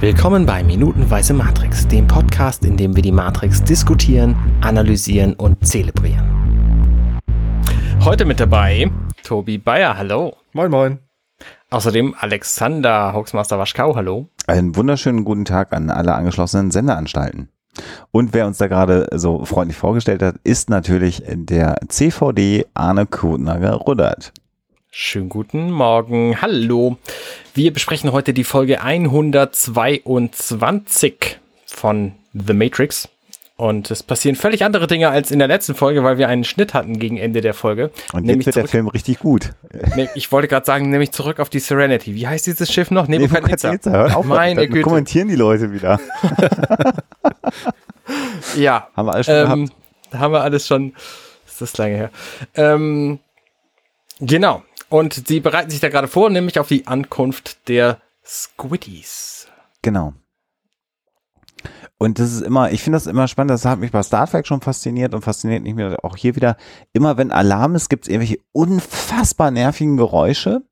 Willkommen bei Minutenweise Matrix, dem Podcast, in dem wir die Matrix diskutieren, analysieren und zelebrieren. Heute mit dabei Tobi Bayer, hallo. Moin, moin. Außerdem Alexander Hoaxmaster Waschkau, hallo. Einen wunderschönen guten Tag an alle angeschlossenen Sendeanstalten. Und wer uns da gerade so freundlich vorgestellt hat, ist natürlich der CVD Arne Kutnager-Ruddert. Schönen guten Morgen. Hallo. Wir besprechen heute die Folge 122 von The Matrix. Und es passieren völlig andere Dinge als in der letzten Folge, weil wir einen Schnitt hatten gegen Ende der Folge. Und jetzt wird der Film richtig gut. Ne, ich wollte gerade sagen, nämlich zurück auf die Serenity. Wie heißt dieses Schiff noch? Nebukadnezar. Nebukadnezar. Auf, Meine Güte. kommentieren die Leute wieder. Ja. Haben wir alles schon ähm, haben wir alles schon. Ist das lange her? Ähm, genau. Und sie bereiten sich da gerade vor, nämlich auf die Ankunft der Squiddies. Genau. Und das ist immer, ich finde das immer spannend, das hat mich bei Star Trek schon fasziniert und fasziniert mich auch hier wieder. Immer wenn Alarm ist, gibt es irgendwelche unfassbar nervigen Geräusche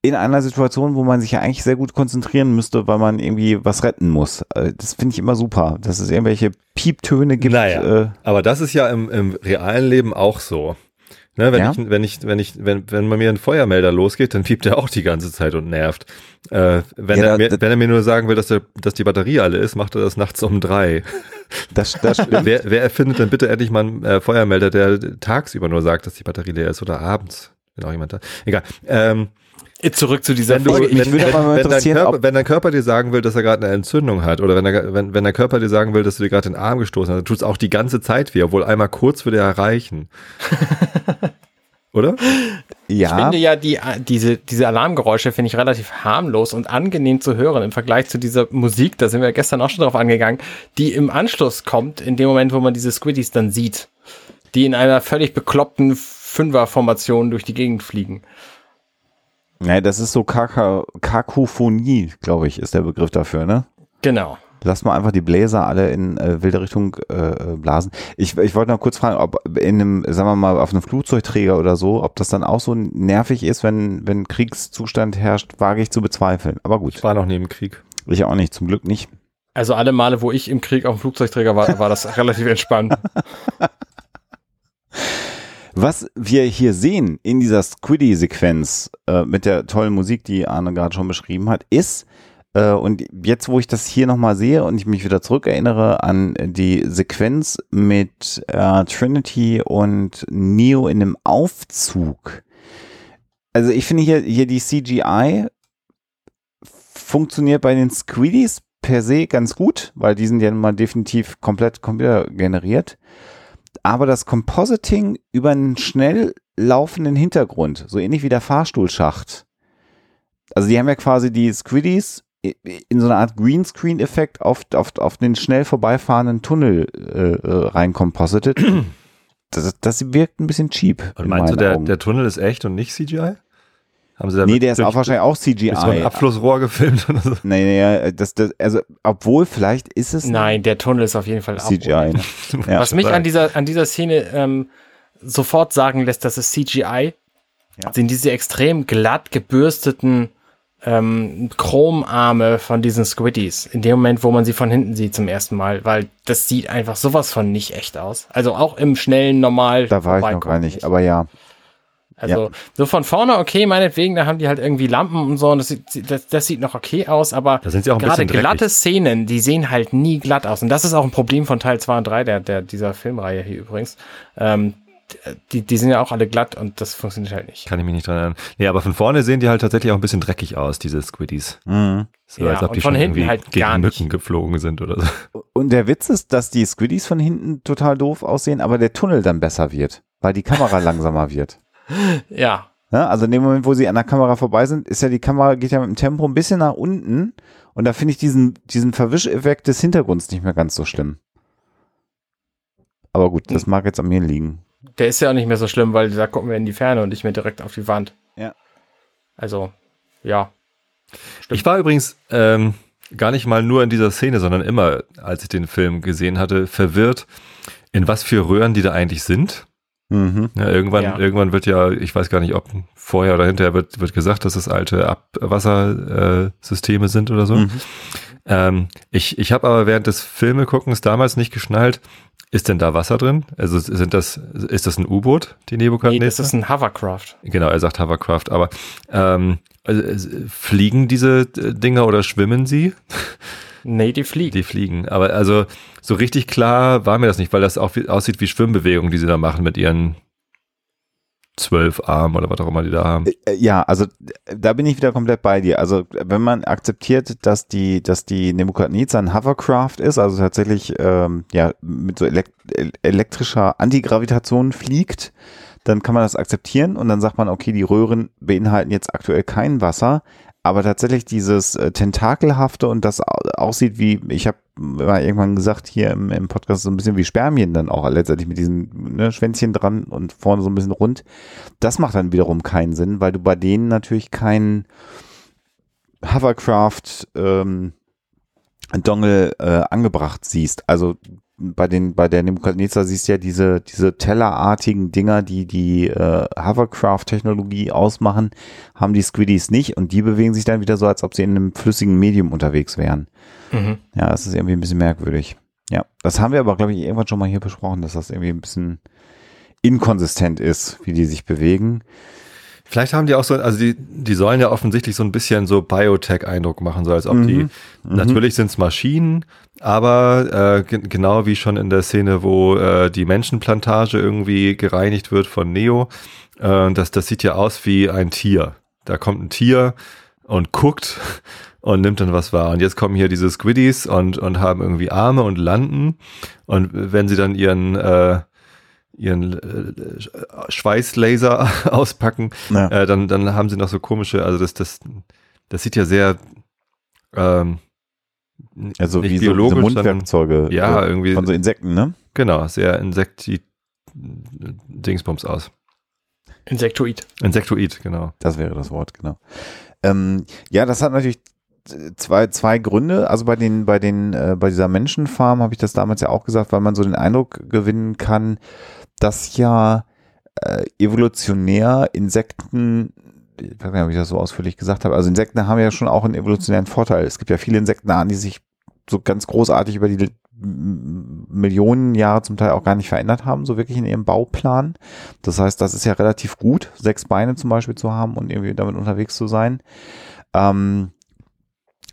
in einer Situation, wo man sich ja eigentlich sehr gut konzentrieren müsste, weil man irgendwie was retten muss. Äh, Das finde ich immer super, dass es irgendwelche Pieptöne gibt. Naja, Äh, aber das ist ja im, im realen Leben auch so. Ne, wenn, Ja? ich, wenn ich, wenn ich, wenn, wenn bei mir ein Feuermelder losgeht, dann piept er auch die ganze Zeit und nervt. Äh, wenn, Ja, er mir, wenn er mir nur sagen will, dass, der, dass die Batterie alle ist, macht er das nachts um drei. das, das wer, wer erfindet denn bitte endlich mal einen äh, Feuermelder, der tagsüber nur sagt, dass die Batterie leer ist oder abends? Wenn auch jemand da. Egal. Ähm, Zurück zu dieser wenn, Folge. wenn, dein Körper, ob- wenn dein Körper dir sagen will, dass er gerade eine Entzündung hat oder wenn der, wenn, wenn der Körper dir sagen will, dass du dir gerade den Arm gestoßen hast, dann tut es auch die ganze Zeit weh, obwohl einmal kurz würde er erreichen. oder? Ich Ja, finde ja, die, diese, diese Alarmgeräusche finde ich relativ harmlos und angenehm zu hören im Vergleich zu dieser Musik, da sind wir gestern auch schon drauf angegangen, die im Anschluss kommt, in dem Moment, wo man diese Squiddies dann sieht, die in einer völlig bekloppten Fünferformation durch die Gegend fliegen. Nee, das ist so Kaka Kakophonie, glaube ich, ist der Begriff dafür, ne? Genau. Lass mal einfach die Bläser alle in äh, wilde Richtung äh, äh, blasen. Ich, ich wollte noch kurz fragen, ob in einem, sagen wir mal, auf einem Flugzeugträger oder so, ob das dann auch so nervig ist, wenn, wenn Kriegszustand herrscht, wage ich zu bezweifeln. Aber Ich gut, war noch nie im Krieg. ich auch nicht, zum Glück nicht. Also alle Male, wo ich im Krieg auf dem Flugzeugträger war, war das relativ entspannt. Was wir hier sehen in dieser Squiddy-Sequenz äh, mit der tollen Musik, die Arne gerade schon beschrieben hat, ist, äh, und jetzt, wo ich das hier nochmal sehe und ich mich wieder zurückerinnere an die Sequenz mit äh, Trinity und Neo in einem Aufzug. Also ich finde hier, hier die CGI funktioniert bei den Squiddies per se ganz gut, weil die sind ja nun mal definitiv komplett computergeneriert aber das Compositing über einen schnell laufenden Hintergrund, so ähnlich wie der Fahrstuhlschacht. Also die haben ja quasi die Squiddies in so einer Art Greenscreen-Effekt auf, auf, auf den schnell vorbeifahrenden Tunnel äh, äh, rein composited. Das, das wirkt ein bisschen cheap. Und in meinst du, der, Augen. der Tunnel ist echt und nicht CGI? Haben sie da nee, der ist auch wahrscheinlich auch CGI. so ein Abflussrohr gefilmt oder so? Nee, nee, das, das, also, obwohl, vielleicht ist es Nein, der Tunnel ist auf jeden Fall auch. CGI. Ne? Ja. Was mich an dieser, an dieser Szene ähm, sofort sagen lässt, dass es CGI Ja. sind diese extrem glatt gebürsteten ähm, Chromarme von diesen Squiddies. In dem Moment, wo man sie von hinten sieht zum ersten Mal, weil das sieht einfach sowas von nicht echt aus. Also auch im schnellen, normal. Da war ich noch gar nicht, aber ja. Also so von vorne, okay, meinetwegen, da haben die halt irgendwie Lampen und so und das sieht, das, das sieht noch okay aus, aber Da sind sie auch ein gerade glatte Szenen, die sehen halt nie glatt aus. Und das ist auch ein Problem von Teil 2 und 3 der, der, dieser Filmreihe hier übrigens. Ähm, die, die sind ja auch alle glatt und das funktioniert halt nicht. Kann ich mich nicht dran erinnern. Nee, aber von vorne sehen die halt tatsächlich auch ein bisschen dreckig aus, diese Squiddies. Mhm. So, Ja, und von hinten irgendwie halt gegen gar nicht. Mücken geflogen sind oder so. Und der Witz ist, dass die Squiddies von hinten total doof aussehen, aber der Tunnel dann besser wird, weil die Kamera langsamer wird. Ja, Ne? Also in dem Moment, wo sie an der Kamera vorbei sind, ist ja die Kamera, geht ja mit dem Tempo ein bisschen nach unten und da finde ich diesen, diesen Verwischeffekt des Hintergrunds nicht mehr ganz so schlimm. Aber gut, das mag jetzt an mir liegen. der ist ja auch nicht mehr so schlimm, weil da gucken wir in die Ferne und nicht mehr direkt auf die Wand. Ja. Also, ja. Ich war übrigens ähm, gar nicht mal nur in dieser Szene, sondern immer, als ich den Film gesehen hatte, verwirrt, in was für Röhren die da eigentlich sind. Mhm. Ja, irgendwann, Ja. irgendwann wird ja, ich weiß gar nicht, ob vorher oder hinterher wird, wird gesagt, dass es alte Abwassersysteme Systeme sind oder so. Mhm. Ähm, ich ich habe aber während des Filmeguckens damals nicht geschnallt, ist denn da Wasser drin? Also sind das, ist das ein U-Boot, die Nee, Nebukadnezar? das ist ein Hovercraft. Genau, er sagt Hovercraft, aber ähm, also, fliegen diese Dinger oder schwimmen sie? Nee, die fliegt. Die fliegen. Aber also so richtig klar war mir das nicht, weil das auch wie, aussieht wie Schwimmbewegungen, die sie da machen mit ihren zwölf Armen oder was auch immer die da haben. Äh, Ja, also äh, da bin ich wieder komplett bei dir. Also wenn man akzeptiert, dass die, dass die Nebukadnezar ein Hovercraft ist, also tatsächlich ähm, ja mit so elek el- elektrischer Antigravitation fliegt, dann kann man das akzeptieren und dann sagt man, okay, die Röhren beinhalten jetzt aktuell kein Wasser, aber tatsächlich dieses äh, tentakelhafte und das au- aussieht wie, ich habe mal irgendwann gesagt hier im, im Podcast so ein bisschen wie Spermien dann auch letztendlich mit diesen ne, Schwänzchen dran und vorne so ein bisschen rund. Das macht dann wiederum keinen Sinn, weil du bei denen natürlich keinen Hovercraft ähm, äh, angebracht siehst. Also bei den bei der Nebukadnezar siehst du ja diese diese tellerartigen Dinger, die die äh, Hovercraft-Technologie ausmachen, haben die Squiddies nicht und die bewegen sich dann wieder so, als ob sie in einem flüssigen Medium unterwegs wären. Mhm. Ja, das ist irgendwie ein bisschen merkwürdig. Ja, das haben wir aber, glaube ich, irgendwann schon mal hier besprochen, dass das irgendwie ein bisschen inkonsistent ist, wie die sich bewegen. Vielleicht haben die auch so, also die, die sollen ja offensichtlich so ein bisschen so Biotech-Eindruck machen, so als ob die, Mhm. natürlich sind es Maschinen, aber äh, ge- genau wie schon in der Szene, wo äh, die Menschenplantage irgendwie gereinigt wird von Neo, äh, das, das sieht ja aus wie ein Tier. Da kommt ein Tier und guckt und nimmt dann was wahr. Und jetzt kommen hier diese Squiddies und, und haben irgendwie Arme und landen. Und wenn sie dann ihren, äh, ihren äh, Schweißlaser auspacken, Ja. äh, dann, dann haben sie noch so komische, also das, das, das sieht ja sehr ähm, Also nicht wie so, biologisch, diese sondern- Mundwerkzeuge ja, äh, irgendwie, von so Insekten, ne? genau, sehr insekti Dingsbums aus. Insektoid. Insektoid, genau. Das wäre das Wort, genau. Ähm, ja, das hat natürlich zwei, zwei Gründe. Also bei den, bei den, äh, bei dieser Menschenfarm habe ich das damals ja auch gesagt, weil man so den Eindruck gewinnen kann, dass ja äh, evolutionär Insekten, ich weiß nicht, ob ich das so ausführlich gesagt habe, also Insekten haben ja schon auch einen evolutionären Vorteil. Es gibt ja viele Insektenarten, die sich so ganz großartig über die Millionen Jahre zum Teil auch gar nicht verändert haben, so wirklich in ihrem Bauplan. Das heißt, das ist ja relativ gut, sechs Beine zum Beispiel zu haben und irgendwie damit unterwegs zu sein. Ähm,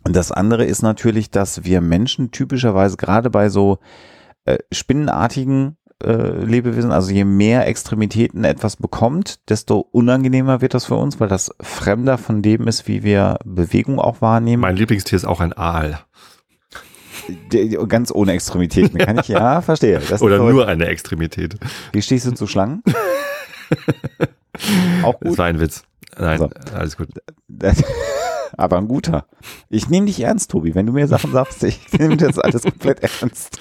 und das andere ist natürlich, dass wir Menschen typischerweise gerade bei so äh, spinnenartigen äh, Lebewesen, also je mehr Extremitäten etwas bekommt, desto unangenehmer wird das für uns, weil das fremder von dem ist, wie wir Bewegung auch wahrnehmen. Mein Lieblingstier ist auch ein Aal. Ganz ohne Extremitäten. Kann ich, ja, verstehe. Das Oder nur eine Extremität. Wie stehst du zu Schlangen? auch Das gut. war ein Witz. Nein, So. alles gut. Aber ein guter. Ich nehme dich ernst, Tobi. Wenn du mir Sachen sagst, ich nehme das alles komplett ernst.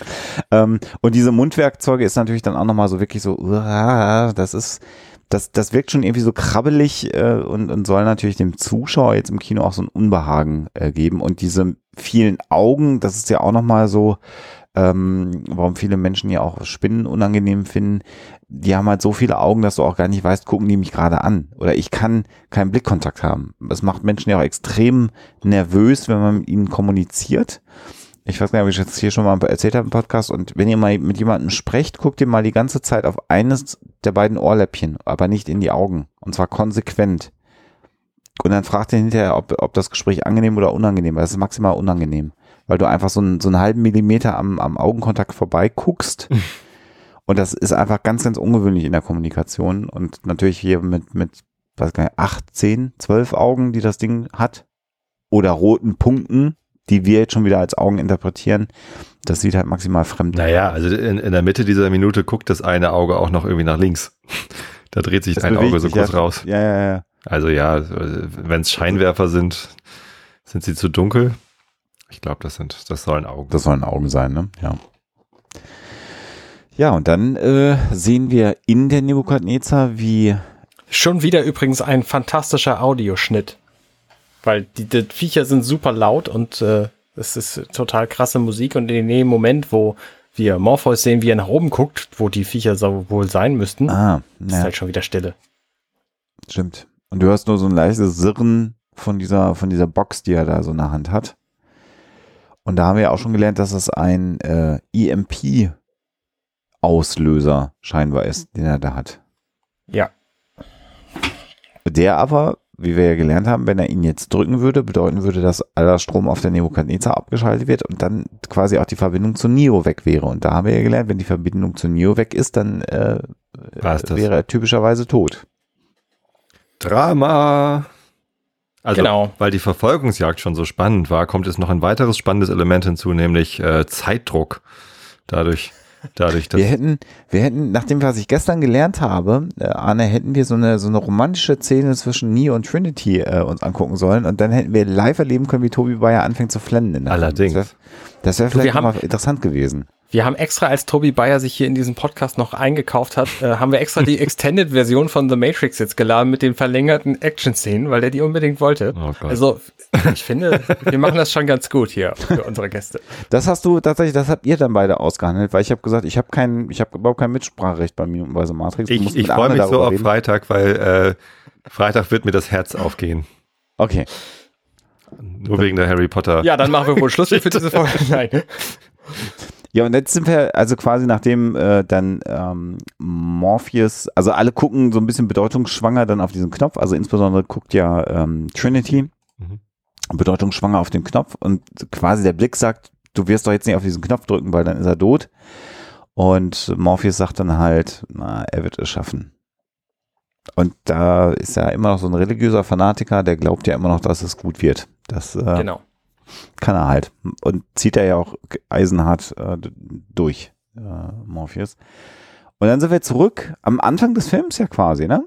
Ähm, und diese Mundwerkzeuge ist natürlich dann auch nochmal so wirklich so, uah, das ist, das, das wirkt schon irgendwie so krabbelig äh, und, und soll natürlich dem Zuschauer jetzt im Kino auch so ein Unbehagen äh, geben. Und diese vielen Augen, das ist ja auch nochmal so, ähm, warum viele Menschen ja auch Spinnen unangenehm finden, die haben halt so viele Augen, dass du auch gar nicht weißt, gucken die mich gerade an. Oder ich kann keinen Blickkontakt haben. Das macht Menschen ja auch extrem nervös, wenn man mit ihnen kommuniziert. Ich weiß gar nicht, ob ich jetzt hier schon mal erzählt habe im Podcast. Und wenn ihr mal mit jemandem sprecht, guckt ihr mal die ganze Zeit auf eines der beiden Ohrläppchen, aber nicht in die Augen. Und zwar konsequent. Und dann fragt ihr hinterher, ob, ob das Gespräch angenehm oder unangenehm war. Das ist maximal unangenehm. Weil du einfach so einen, so einen halben Millimeter am, am Augenkontakt vorbei guckst. Und das ist einfach ganz, ganz ungewöhnlich in der Kommunikation. Und natürlich hier mit, mit, weiß gar nicht, acht, zehn, zwölf Augen, die das Ding hat. Oder roten Punkten, die wir jetzt schon wieder als Augen interpretieren. Das sieht halt maximal fremd aus. Naja, also in, in der Mitte dieser Minute guckt das eine Auge auch noch irgendwie nach links. Da dreht sich Das ein Auge so kurz ja. raus. Ja, ja, ja. Also ja, wenn es Scheinwerfer sind, sind sie zu dunkel. Ich glaube, das sind, das sollen Augen. Das sollen Augen sein, ne? Ja. Ja, und dann äh, sehen wir in der Nebukadnezar, wie Schon wieder übrigens ein fantastischer Audioschnitt. Weil die, die Viecher sind super laut und äh, es ist total krasse Musik und in dem Moment, wo wir Morpheus sehen, wie er nach oben guckt, wo die Viecher so wohl sein müssten, Ah, ist ja, halt schon wieder Stille. stimmt. Und du hörst nur so ein leises Sirren von dieser, von dieser Box, die er da so in der Hand hat. Und da haben wir ja auch schon gelernt, dass es ein äh, EMP-Auslöser scheinbar ist, den er da hat. Ja, Der aber, wie wir ja gelernt haben, wenn er ihn jetzt drücken würde, bedeuten würde, dass aller Strom auf der Nebukadnezar abgeschaltet wird und dann quasi auch die Verbindung zu Neo weg wäre. Und da haben wir ja gelernt, wenn die Verbindung zu Neo weg ist, dann äh, wäre er typischerweise tot. Drama. Also, Genau. weil die Verfolgungsjagd schon so spannend war, kommt jetzt noch ein weiteres spannendes Element hinzu, nämlich äh, Zeitdruck. Dadurch, dadurch, dass Wir hätten, wir hätten, nach dem, was ich gestern gelernt habe, äh, Arne, hätten wir so eine, so eine romantische Szene zwischen Neo und Trinity äh, uns angucken sollen und dann hätten wir live erleben können, wie Toby Bayer anfängt zu flennen. in der Film. Allerdings. Das wäre wär Du, wir vielleicht haben- mal interessant gewesen. Wir haben extra, als Toby Bayer sich hier in diesem Podcast noch eingekauft hat, äh, haben wir extra die Extended-Version von The Matrix jetzt geladen mit den verlängerten Action-Szenen, weil der die unbedingt wollte. Oh also, ich finde, wir machen das schon ganz gut hier für unsere Gäste. Das hast du tatsächlich, das habt ihr dann beide ausgehandelt, weil ich habe gesagt, ich habe kein, ich habe überhaupt kein Mitspracherecht bei Minutenweise Matrix. Ich, ich freue mich so darüber auf reden. Freitag, weil äh, Freitag wird mir das Herz aufgehen. Okay. Nur wegen der Harry Potter. Ja, dann machen wir wohl Schluss für diese Folge. Nein. Ja, und jetzt sind wir also quasi nachdem äh, dann ähm, Morpheus, also alle gucken so ein bisschen bedeutungsschwanger dann auf diesen Knopf, also insbesondere guckt ja ähm, Trinity Mhm. bedeutungsschwanger auf den Knopf und quasi der Blick sagt, du wirst doch jetzt nicht auf diesen Knopf drücken, weil dann ist er tot. Und Morpheus sagt dann halt, na, er wird es schaffen. Und da ist er immer noch so ein religiöser Fanatiker, der glaubt ja immer noch, dass es gut wird. Das äh, Genau. kann er halt. Und zieht er ja auch eisenhart äh, durch, äh, Morpheus. Und dann sind wir zurück am Anfang des Films ja quasi, ne?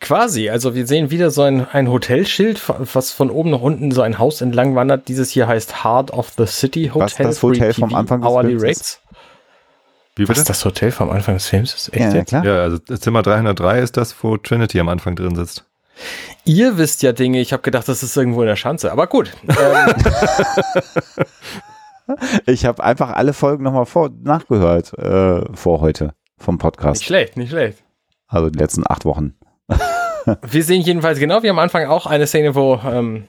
Quasi, also wir sehen wieder so ein, ein Hotelschild, was von oben nach unten so ein Haus entlang wandert. Dieses hier heißt Heart of the City Hotel. Was das Hotel vom Anfang des Hourly Films ist. Rates. Wie Was bitte? ist das Hotel vom Anfang des Films? ist? Echt Ja, jetzt? klar. Ja, also Zimmer 303 ist das, wo Trinity am Anfang drin sitzt. Ihr wisst ja Dinge, ich habe gedacht, das ist irgendwo in der Schanze. Aber gut. Ähm, Ich habe einfach alle Folgen nochmal vor, nachgehört äh, vor heute vom nicht Podcast. schlecht, nicht schlecht. Also die letzten acht Wochen. Wir sehen jedenfalls genau wie am Anfang auch eine Szene, wo, ähm,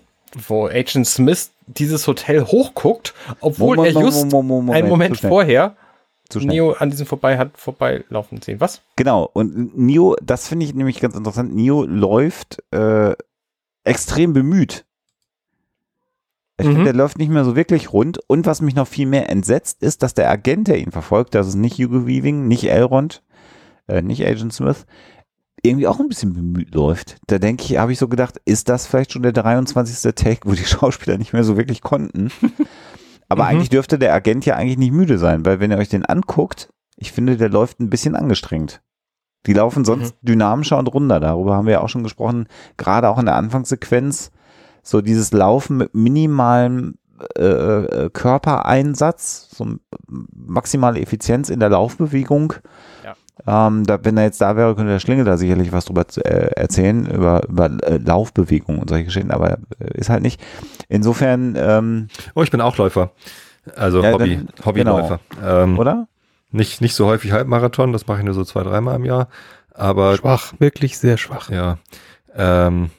wo Agent Smith dieses Hotel hochguckt, obwohl Moment, er just Moment, Moment, einen Moment vorher zu schnell. Neo an diesem vorbei hat vorbeilaufen sehen. Was? Genau. Und Neo, das finde ich nämlich ganz interessant. Neo läuft äh, extrem bemüht. Ich Mhm. finde, der läuft nicht mehr so wirklich rund. Und was mich noch viel mehr entsetzt, ist, dass der Agent, der ihn verfolgt, das ist nicht Hugo Weaving, nicht Elrond, äh, nicht Agent Smith, irgendwie auch ein bisschen bemüht läuft. Da denke ich, habe ich so gedacht, ist das vielleicht schon der 23. Take, wo die Schauspieler nicht mehr so wirklich konnten? Aber Mhm. eigentlich dürfte der Agent ja eigentlich nicht müde sein, weil wenn ihr euch den anguckt, ich finde, der läuft ein bisschen angestrengt. Die laufen sonst dynamischer und runder. Darüber haben wir ja auch schon gesprochen. Gerade auch in der Anfangssequenz. So dieses Laufen mit minimalem äh, äh, Körpereinsatz, so maximale Effizienz in der Laufbewegung. Ähm, da, wenn er jetzt da wäre, könnte der Schlingel da sicherlich was drüber zu, äh, erzählen, über, über äh, Laufbewegung und solche Geschichten, aber äh, ist halt nicht. Insofern, ähm, Oh, ich bin auch Läufer. Also Ja, Hobby, dann- Hobbyläufer. Ähm, oder? nicht, nicht so häufig Halbmarathon, das mache ich nur so zwei, dreimal im Jahr. Aber Schwach, wirklich sehr schwach. Ja. Ähm,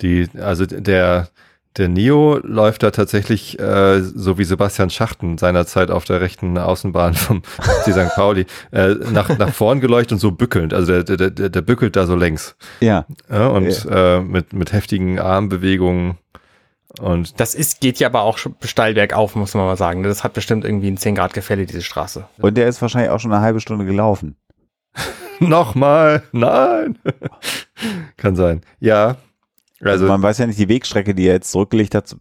die, also der, der Neo läuft da tatsächlich äh, so wie Sebastian Schachten seinerzeit auf der rechten Außenbahn vom FC St. Pauli äh, nach, nach vorn geleuchtet und so bückelnd. Also der, der, der, der bückelt da so längs. Ja. Ja, und äh, mit, mit heftigen Armbewegungen. Und Das ist, geht ja aber auch steil bergauf, muss man mal sagen. Das hat bestimmt irgendwie ein 10 Grad Gefälle, diese Straße. Und der ist wahrscheinlich auch schon eine halbe Stunde gelaufen. nochmal, nein. Kann sein. Ja. Also Also, man weiß ja nicht, die Wegstrecke, die er jetzt zurückgelegt hat,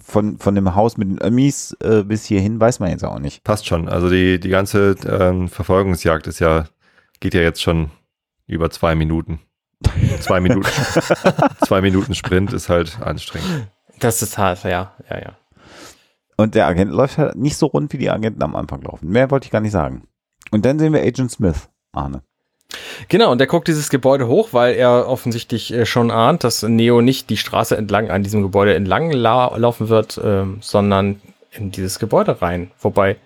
von, von dem Haus mit den Ömmis äh, bis hierhin, weiß man jetzt auch nicht. passt schon. Also die, die ganze ähm, Verfolgungsjagd ist ja, geht ja jetzt schon über zwei Minuten. Zwei Minuten. zwei Minuten Sprint ist halt anstrengend. Das ist hart, ja, ja, ja. Und der Agent läuft halt nicht so rund, wie die Agenten am Anfang laufen. Mehr wollte ich gar nicht sagen. Und dann sehen wir Agent Smith, Arne. Genau, und der guckt dieses Gebäude hoch, weil er offensichtlich äh, schon ahnt, dass Neo nicht die Straße entlang an diesem Gebäude entlang la laufen wird, ähm, sondern in dieses Gebäude rein. Wobei,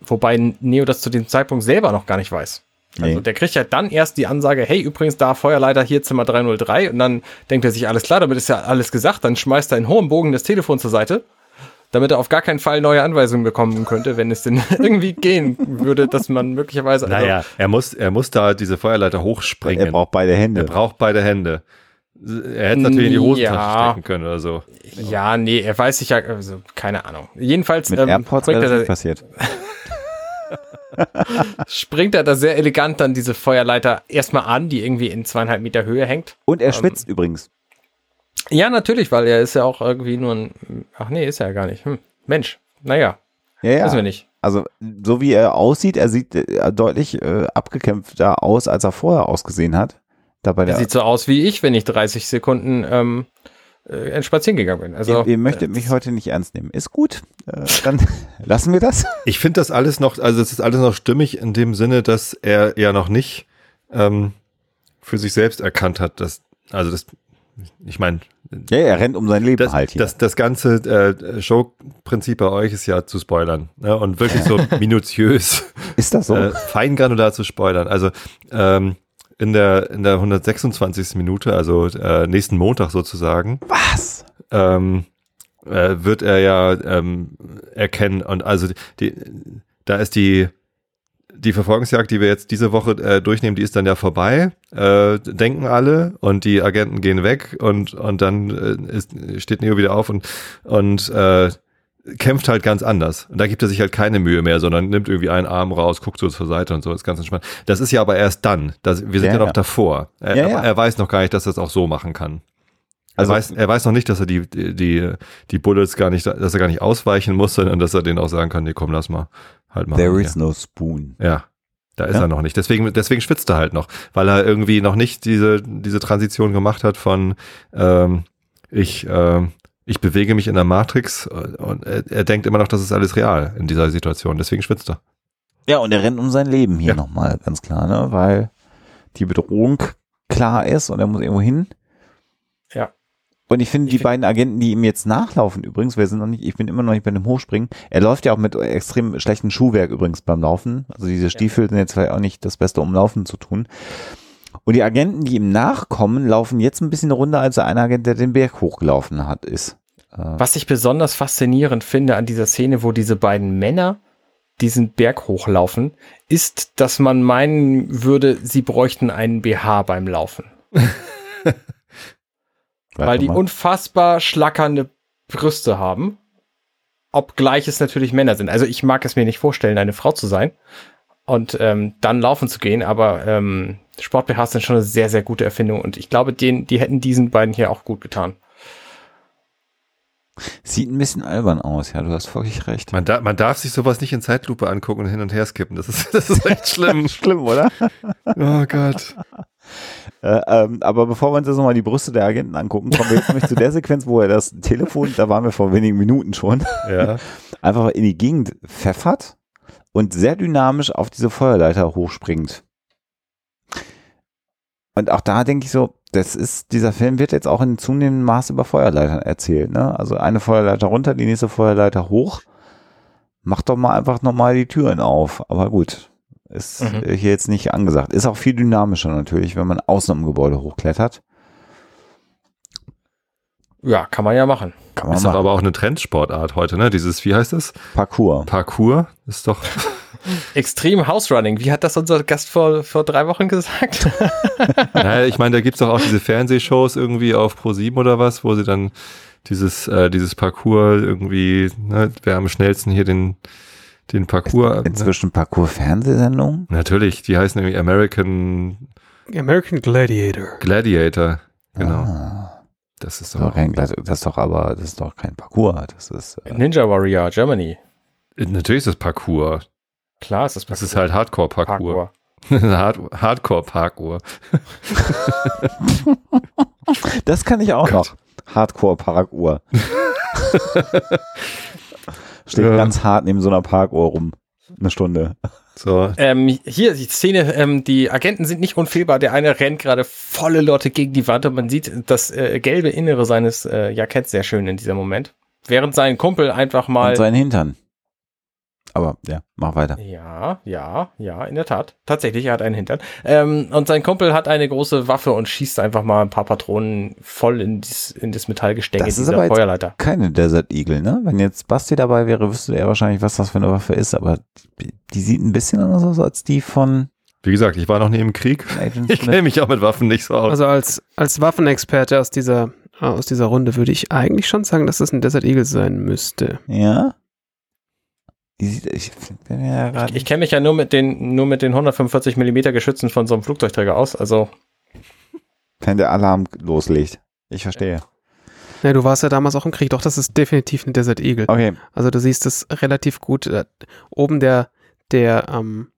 Wobei Neo das zu dem Zeitpunkt selber noch gar nicht weiß. Also Nee. der kriegt ja dann erst die Ansage, hey, übrigens da Feuerleiter hier Zimmer 303 und dann denkt er sich, alles klar, damit ist ja alles gesagt, dann schmeißt er in hohem Bogen das Telefon zur Seite, damit er auf gar keinen Fall neue Anweisungen bekommen könnte, wenn es denn irgendwie gehen würde, dass man möglicherweise... also- Naja, er muss, er muss da diese Feuerleiter hochspringen. Er braucht beide Hände. Er braucht beide Hände. Er hätte natürlich in die Hosentasche Ja. stecken können oder so. Ja, nee, er weiß sich ja, also keine Ahnung. Jedenfalls Mit ähm, AirPods springt, wäre das er, nicht passiert. springt er da sehr elegant dann diese Feuerleiter erstmal an, die irgendwie in zweieinhalb Meter Höhe hängt. Und er schwitzt übrigens. Ja, natürlich, weil er ist ja auch irgendwie nur ein. Ach nee, ist er ja gar nicht. Hm. Mensch, naja, Ja, ja. wissen wir nicht. Also, so wie er aussieht, er sieht äh, deutlich äh, abgekämpfter aus, als er vorher ausgesehen hat. Da bei Er der, sieht so aus wie ich, wenn ich 30 Sekunden ähm, äh, spazieren gegangen bin. Also, ihr, ihr möchtet mich heute nicht ernst nehmen. Ist gut. Äh, dann lassen wir das. Ich finde das alles noch, also es ist alles noch stimmig in dem Sinne, dass er ja noch nicht ähm, für sich selbst erkannt hat, dass, also das, ich meine, Ja, er rennt um sein Leben das, halt hier. das, das ganze äh, Showprinzip bei euch ist ja zu spoilern ne? und wirklich so minutiös, ist das so? äh, feingranular zu spoilern. Also ähm, in der in der 126. Minute, also äh, nächsten Montag sozusagen, Was? ähm, äh, wird er ja ähm, erkennen und also die, da ist die die Verfolgungsjagd, die wir jetzt diese Woche äh, durchnehmen, die ist dann ja vorbei, äh, denken alle und die Agenten gehen weg und und dann äh, ist, steht Neo wieder auf und und äh, kämpft halt ganz anders. Und da gibt er sich halt keine Mühe mehr, sondern nimmt irgendwie einen Arm raus, guckt so zur Seite und so, ist ganz entspannt. Das ist ja aber erst dann. Das, wir sind Ja, ja, noch ja. davor. Er, Ja, er weiß noch gar nicht, dass er es auch so machen kann. Also- er, weiß, er weiß noch nicht, dass er die, die, die Bullets gar nicht, dass er gar nicht ausweichen muss, sondern dass er denen auch sagen kann, nee, komm, lass mal halt mal. There is no spoon. Ja. Da ist Ja. er noch nicht. Deswegen, deswegen schwitzt er halt noch, weil er irgendwie noch nicht diese, diese Transition gemacht hat von ähm, ich, ähm, ich bewege mich in der Matrix und er, er denkt immer noch, das ist alles real in dieser Situation. Deswegen schwitzt er. Ja, und er rennt um sein Leben hier Ja. nochmal, ganz klar, ne? Weil die Bedrohung klar ist und er muss irgendwo hin. Ja. Und ich finde, Ich die find- beiden Agenten, die ihm jetzt nachlaufen, übrigens, wir sind noch nicht, ich bin immer noch nicht bei dem Hochspringen. Er läuft ja auch mit extrem schlechtem Schuhwerk übrigens beim Laufen. Also diese Stiefel sind jetzt vielleicht auch nicht das Beste, um Laufen zu tun. Und die Agenten, die ihm nachkommen, laufen jetzt ein bisschen runter, als der eine Agent, der den Berg hochgelaufen hat, ist. Äh, was ich besonders faszinierend finde an dieser Szene, wo diese beiden Männer diesen Berg hochlaufen, ist, dass man meinen würde, sie bräuchten einen BH beim Laufen. weil warte die mal. unfassbar schlackernde Brüste haben. Obgleich es natürlich Männer sind. Also ich mag es mir nicht vorstellen, eine Frau zu sein und ähm, dann laufen zu gehen, aber ähm, Sport-BHs sind schon eine sehr, sehr gute Erfindung und ich glaube, den, die hätten diesen beiden hier auch gut getan. Sieht ein bisschen albern aus, ja, du hast völlig recht. Man, da, man darf sich sowas nicht in Zeitlupe angucken und hin und her skippen. Das ist, das ist echt schlimm. Schlimm, oder? Oh Gott. Äh, ähm, aber bevor wir uns jetzt nochmal die Brüste der Agenten angucken, kommen wir jetzt nämlich zu der Sequenz, wo er das Telefon, da waren wir vor wenigen Minuten schon, Ja. einfach in die Gegend pfeffert und sehr dynamisch auf diese Feuerleiter hochspringt. Und auch da denke ich so, das ist, dieser Film wird jetzt auch in zunehmendem Maß über Feuerleitern erzählt, ne? Also eine Feuerleiter runter, die nächste Feuerleiter hoch. Mach doch mal einfach nochmal die Türen auf. Aber gut, ist Mhm. äh, hier jetzt nicht angesagt. Ist auch viel dynamischer natürlich, wenn man außen am Gebäude hochklettert. Ja, kann man ja machen. Kann man Ist doch machen. aber auch eine Trendsportart heute, ne? Dieses, wie heißt das? Parcours. Parkour ist doch. Extrem House Running. Wie hat das unser Gast vor, vor drei Wochen gesagt? naja, ich meine, da gibt's doch auch diese Fernsehshows irgendwie auf Pro7 oder was, wo sie dann dieses, äh, dieses Parcours irgendwie, ne, wer am schnellsten hier den, den Parcours. Ne? Inzwischen Parcours-Fernsehsendung. Natürlich, die heißen irgendwie American American Gladiator. Gladiator. Genau. Ah, Das ist doch doch. kein, Glad- das ist doch aber, das ist doch kein Parcours. Das ist, äh, Ninja Warrior Germany. Natürlich ist das Parcours. Klar ist das Das ist halt Hardcore-Parcours. Hard Hardcore-Parkour. das kann ich auch Gott. noch. Hardcore-Parkour. Steht Ja. ganz hart neben so einer Parkuhr rum. Eine Stunde. So, Ähm, hier, die Szene, ähm, die Agenten sind nicht unfehlbar. Der eine rennt gerade volle Lotte gegen die Wand und man sieht das äh, gelbe Innere seines äh, Jacketts sehr schön in diesem Moment. Während sein Kumpel einfach Und mal, sein Hintern. Aber ja, mach weiter. Ja, ja, ja, in der Tat. Tatsächlich, er hat einen Hintern. Ähm, und sein Kumpel hat eine große Waffe und schießt einfach mal ein paar Patronen voll in, dies, in das Metallgestänge Das ist dieser aber jetzt Feuerleiter. Keine Desert Eagle, ne? Wenn jetzt Basti dabei wäre, wüsste er wahrscheinlich, was das für eine Waffe ist, aber die, die sieht ein bisschen anders aus als die von Wie gesagt, ich war noch nie im Krieg. Ich kenne mich auch mit Waffen nicht so aus. Also als, als Waffenexperte aus dieser, aus dieser Runde würde ich eigentlich schon sagen, dass das ein Desert Eagle sein müsste. Ja? Die sieht, ich ja gerade Ich kenne mich ja nur mit den, nur mit den 145 Millimeter Geschützen von so einem Flugzeugträger aus. Also, wenn der Alarm loslegt. Ich verstehe. Ja, du warst ja damals auch im Krieg. Doch, das ist definitiv ein Desert Eagle. Okay, Also du siehst es relativ gut. Äh, oben der, der, ähm,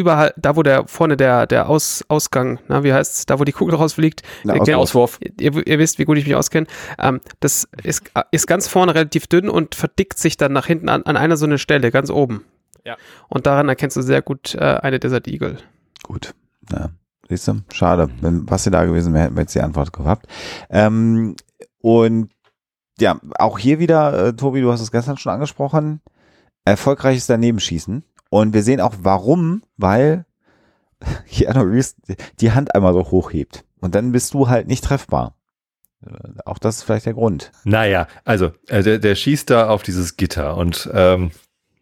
überall, da wo der, vorne der, der Aus, Ausgang, na, wie heißt's, da wo die Kugel rausfliegt, Na, kennt- Auswurf. ihr, ihr wisst, wie gut ich mich auskenne, ähm, das ist, ist ganz vorne relativ dünn und verdickt sich dann nach hinten an, an einer so eine Stelle, ganz oben. Ja. Und daran erkennst du sehr gut äh, eine Desert Eagle. gut. Ja, siehst du? Schade. Wenn Basti da gewesen wäre, hätten wir jetzt die Antwort gehabt. Ähm, und ja, auch hier wieder, äh, Tobi, du hast es gestern schon angesprochen, erfolgreiches Danebenschießen. Und wir sehen auch warum, weil Keanu Reeves die Hand einmal so hochhebt. Und dann bist du halt nicht treffbar. Äh, Auch das ist vielleicht der Grund. Naja, also äh, der, der schießt da auf dieses Gitter und ähm,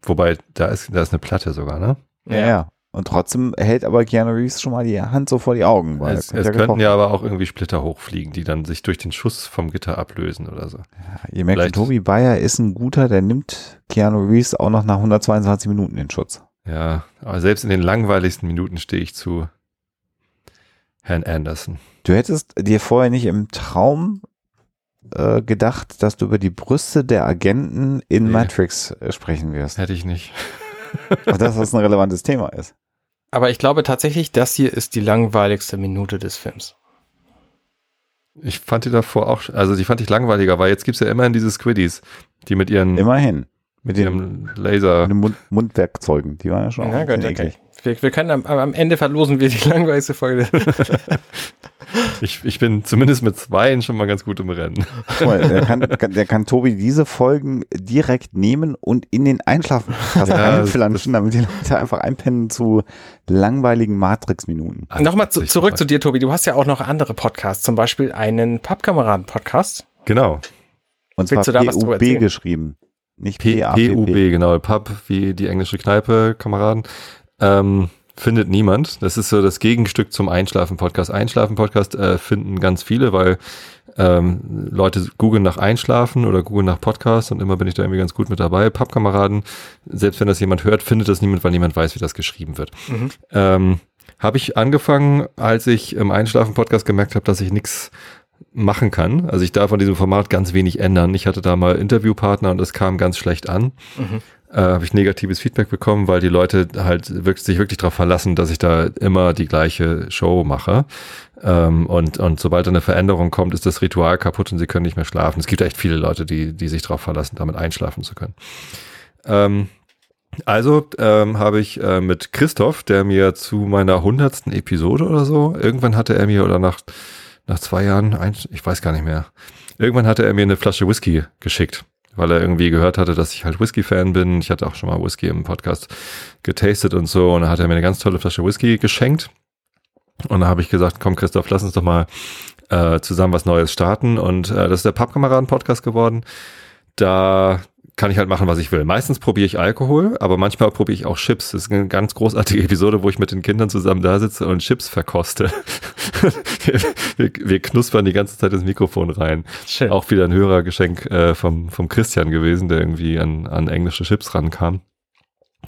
wobei da ist, da ist eine Platte sogar, ne? Ja. ja. Und trotzdem hält aber Keanu Reeves schon mal die Hand so vor die Augen. Weil Es, es könnte könnten ja aber auch irgendwie Splitter hochfliegen, die dann sich durch den Schuss vom Gitter ablösen oder so. Ihr merkt, Vielleicht- Tobi Bayer ist ein guter, der nimmt Keanu Reeves auch noch nach 122 Minuten in Schutz. Ja, aber selbst in den langweiligsten Minuten stehe ich zu Herrn Anderson. Du hättest dir vorher nicht im Traum äh, gedacht, dass du über die Brüste der Agenten in Nee. Matrix äh, sprechen wirst. Hätte ich nicht. Und dass das ein relevantes Thema ist. Aber ich glaube tatsächlich, das hier ist die langweiligste Minute des Films. Ich fand die davor auch, also die fand ich langweiliger, weil jetzt gibt's ja immerhin diese Squiddies, die mit ihren, Immerhin. Mit den, ihrem Laser. mit den Mund, Mundwerkzeugen. Die waren ja schon gut, bisschen okay. Wir, wir können am, am Ende verlosen wir die langweiligste Folge. Ich, ich bin zumindest mit zweien schon mal ganz gut im Rennen. Mal, der kann, kann, der kann Tobi diese Folgen direkt nehmen und in den Einschlafen Ja, einflanschen, damit die Leute einfach einpennen zu langweiligen Matrix-Minuten. Nochmal zu, zurück zu dir, Tobi. Du hast ja auch noch andere Podcasts, zum Beispiel einen Pappkameraden-Podcast. Genau. Und Willst zwar du da was drüber PUB geschrieben. Nicht P. PUB, genau. Pub, wie die englische Kneipe, Kameraden. Ähm, findet niemand. Das ist so das Gegenstück zum Einschlafen-Podcast. Einschlafen-Podcast äh, finden ganz viele, weil ähm, Leute googeln nach Einschlafen oder googeln nach Podcast und immer bin ich da irgendwie ganz gut mit dabei. Pappkameraden, selbst wenn das jemand hört, findet das niemand, weil niemand weiß, wie das geschrieben wird. Mhm. Ähm, habe ich angefangen, als ich im Einschlafen-Podcast gemerkt habe, dass ich nichts machen kann. Also ich darf an diesem Format ganz wenig ändern. Ich hatte da mal Interviewpartner und es kam ganz schlecht an. Mhm. Äh, habe ich negatives Feedback bekommen, weil die Leute halt wirklich, sich wirklich darauf verlassen, dass ich da immer die gleiche Show mache. Ähm, und, und sobald eine Veränderung kommt, ist das Ritual kaputt und sie können nicht mehr schlafen. Es gibt echt viele Leute, die, die sich darauf verlassen, damit einschlafen zu können. Ähm, also ähm, habe ich äh, mit Christoph, der mir zu meiner hundertsten Episode oder so, irgendwann hatte er mir, oder nach, nach zwei Jahren, ein, ich weiß gar nicht mehr, irgendwann hatte er mir eine Flasche Whisky geschickt, weil er irgendwie gehört hatte, dass ich halt Whisky-Fan bin. Ich hatte auch schon mal Whisky im Podcast getastet und so, und dann hat er mir eine ganz tolle Flasche Whisky geschenkt. Und da habe ich gesagt, komm Christoph, lass uns doch mal äh, zusammen was Neues starten. Und äh, das ist der Pappkameraden-Podcast geworden. Da kann ich halt machen, was ich will. Meistens probiere ich Alkohol, aber manchmal probiere ich auch Chips. Das ist eine ganz großartige Episode, wo ich mit den Kindern zusammen da sitze und Chips verkoste. wir, wir, wir knuspern die ganze Zeit ins Mikrofon rein. Schön. Auch wieder ein Hörergeschenk äh, vom, vom Christian gewesen, der irgendwie an, an englische Chips rankam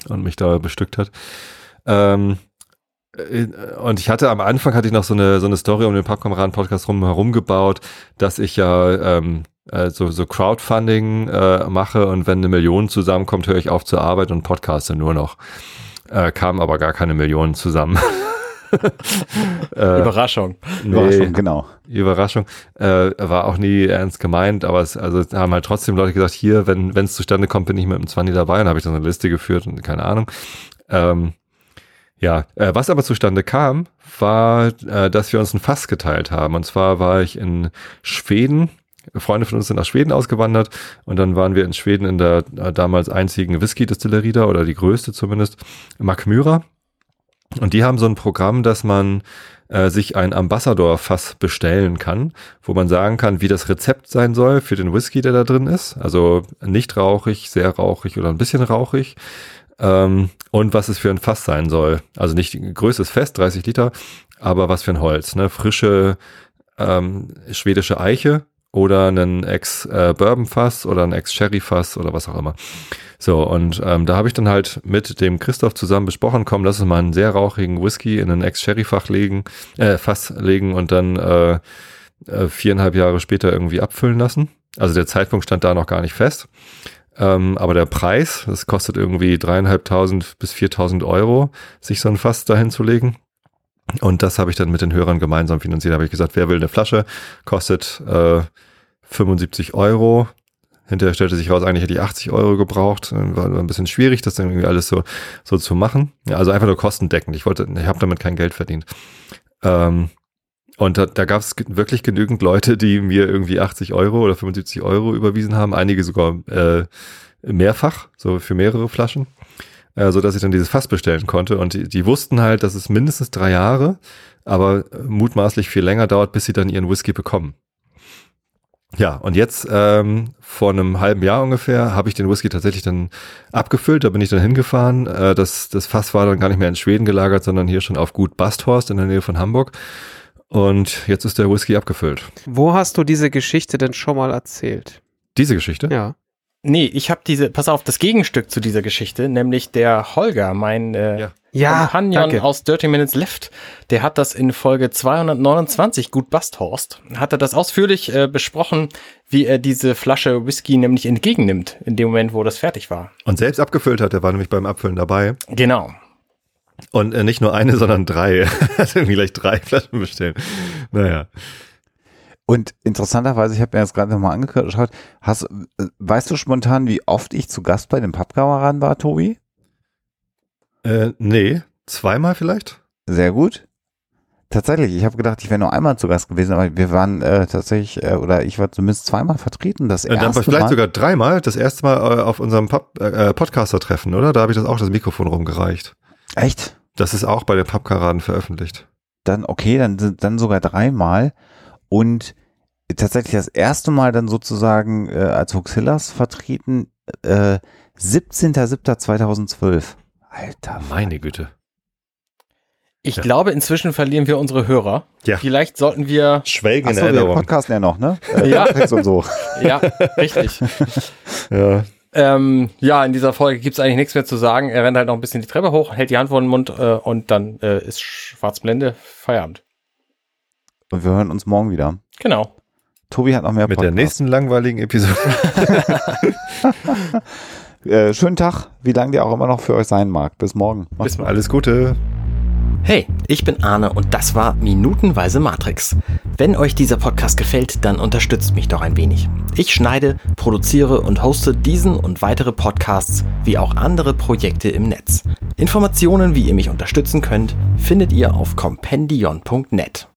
und mich da bestückt hat. Ähm, äh, und ich hatte am Anfang hatte ich noch so eine so eine Story um den Pappkameraden-Podcast rum herum gebaut, dass ich ja ähm, äh, so, so Crowdfunding äh, mache und wenn eine Million zusammenkommt, höre ich auf zur Arbeit und podcaste nur noch. Äh, kam aber gar keine Millionen zusammen. äh, Überraschung. Überraschung, genau. Überraschung. Äh, war auch nie ernst gemeint, aber es also es haben halt trotzdem Leute gesagt, hier, wenn wenn es zustande kommt, bin ich mit dem 20 dabei. Dann habe ich dann eine Liste geführt und keine Ahnung. Ähm, ja, äh, was aber zustande kam, war, äh, dass wir uns ein Fass geteilt haben. Und zwar war ich in Schweden Freunde von uns sind nach Schweden ausgewandert und dann waren wir in Schweden in der äh, damals einzigen Whisky-Distillerie da oder die größte zumindest, Macmyra. Und die haben so ein Programm, dass man äh, sich ein Ambassador-Fass bestellen kann, wo man sagen kann, wie das Rezept sein soll für den Whisky, der da drin ist. Also nicht rauchig, sehr rauchig oder ein bisschen rauchig. Ähm, und was es für ein Fass sein soll. Also nicht größtes Fest, 30 Liter, aber was für ein Holz. Ne? Frische ähm, schwedische Eiche oder einen Ex-Bourbon-Fass oder ein Ex-Sherry-Fass oder was auch immer. So, und ähm, da habe ich dann halt mit dem Christoph zusammen besprochen, komm, lass uns mal einen sehr rauchigen Whisky in ein Ex-Sherry-Fach legen, äh, Fass legen und dann äh, äh, viereinhalb Jahre später irgendwie abfüllen lassen. Also der Zeitpunkt stand da noch gar nicht fest. Ähm, aber der Preis, das kostet irgendwie dreieinhalbtausend bis viertausend Euro, sich so ein Fass dahin zu legen. Und das habe ich dann mit den Hörern gemeinsam finanziert. Da habe ich gesagt, wer will eine Flasche, kostet äh, 75 Euro. Hinterher stellte sich raus, eigentlich hätte ich 80 Euro gebraucht. War ein bisschen schwierig, das dann irgendwie alles so, so zu machen. Ja, also einfach nur kostendeckend. Ich wollte, ich habe damit kein Geld verdient. Ähm, und da, da gab es wirklich genügend Leute, die mir irgendwie 80 Euro oder 75 Euro überwiesen haben. Einige sogar äh, mehrfach, so für mehrere Flaschen äh, so dass ich dann dieses Fass bestellen konnte. Und die, die wussten halt, dass es mindestens drei Jahre, aber mutmaßlich viel länger dauert, bis sie dann ihren Whisky bekommen. Ja, und jetzt ähm, vor einem halben Jahr ungefähr habe ich den Whisky tatsächlich dann abgefüllt. Da bin ich dann hingefahren. Äh, das, das Fass war dann gar nicht mehr in Schweden gelagert, sondern hier schon auf Gut Basthorst in der Nähe von Hamburg. Und jetzt ist der Whisky abgefüllt. Wo hast du diese Geschichte denn schon mal erzählt? Diese Geschichte? Ja. Nee, ich habe diese, pass auf, das Gegenstück zu dieser Geschichte, nämlich der Holger, mein äh, Ja. Ja, Companion danke. aus Dirty Minutes Left, der hat das in Folge 229, gut Basthorst, hat er das ausführlich äh, besprochen, wie er diese Flasche Whisky nämlich entgegennimmt, in dem Moment, wo das fertig war. Und selbst abgefüllt hat, der war nämlich beim Abfüllen dabei. Genau. Und äh, nicht nur eine, sondern drei. Hat irgendwie gleich drei Flaschen bestellt. Naja. Und interessanterweise, ich habe mir das gerade nochmal angeschaut, hast, äh, weißt du spontan, wie oft ich zu Gast bei den Pappkameraden war, Tobi? Äh, nee, zweimal vielleicht? Sehr gut. Tatsächlich, ich habe gedacht, ich wäre nur einmal zu Gast gewesen, aber wir waren äh, tatsächlich, äh, oder ich war zumindest zweimal vertreten. Das Äh, dann erste vielleicht Mal. sogar dreimal. Das erste Mal äh, auf unserem äh, Podcaster-Treffen, oder? Da habe ich das auch das Mikrofon rumgereicht. Echt? Das ist auch bei den Pappkaraden veröffentlicht. Dann, okay, dann sind dann sogar dreimal. Und tatsächlich das erste Mal dann sozusagen äh, als Huxillas vertreten, äh, 17.07.2012. Alter, Meine Güte. Ich Ja. glaube, inzwischen verlieren wir unsere Hörer. Ja. Vielleicht sollten wir, Schwelgen Achso, wir podcasten ja noch, ne? Äh, Ja. Und so. ja, richtig. Ja. Ähm, ja, in dieser Folge gibt's eigentlich nichts mehr zu sagen. Er rennt halt noch ein bisschen die Treppe hoch, hält die Hand vor den Mund äh, und dann äh, ist Schwarzblende Feierabend. Und wir hören uns morgen wieder. Genau. Tobi hat noch mehr Mit der Podcast. nächsten langweiligen Episode. Äh, schönen Tag, wie lang der auch immer noch für euch sein mag. Bis morgen. Macht's Bis morgen. Alles Gute. Hey, ich bin Arne und das war Minutenweise Matrix. Wenn euch dieser Podcast gefällt, dann unterstützt mich doch ein wenig. Ich schneide, produziere und hoste diesen und weitere Podcasts wie auch andere Projekte im Netz. Informationen, wie ihr mich unterstützen könnt, findet ihr auf compendion.net.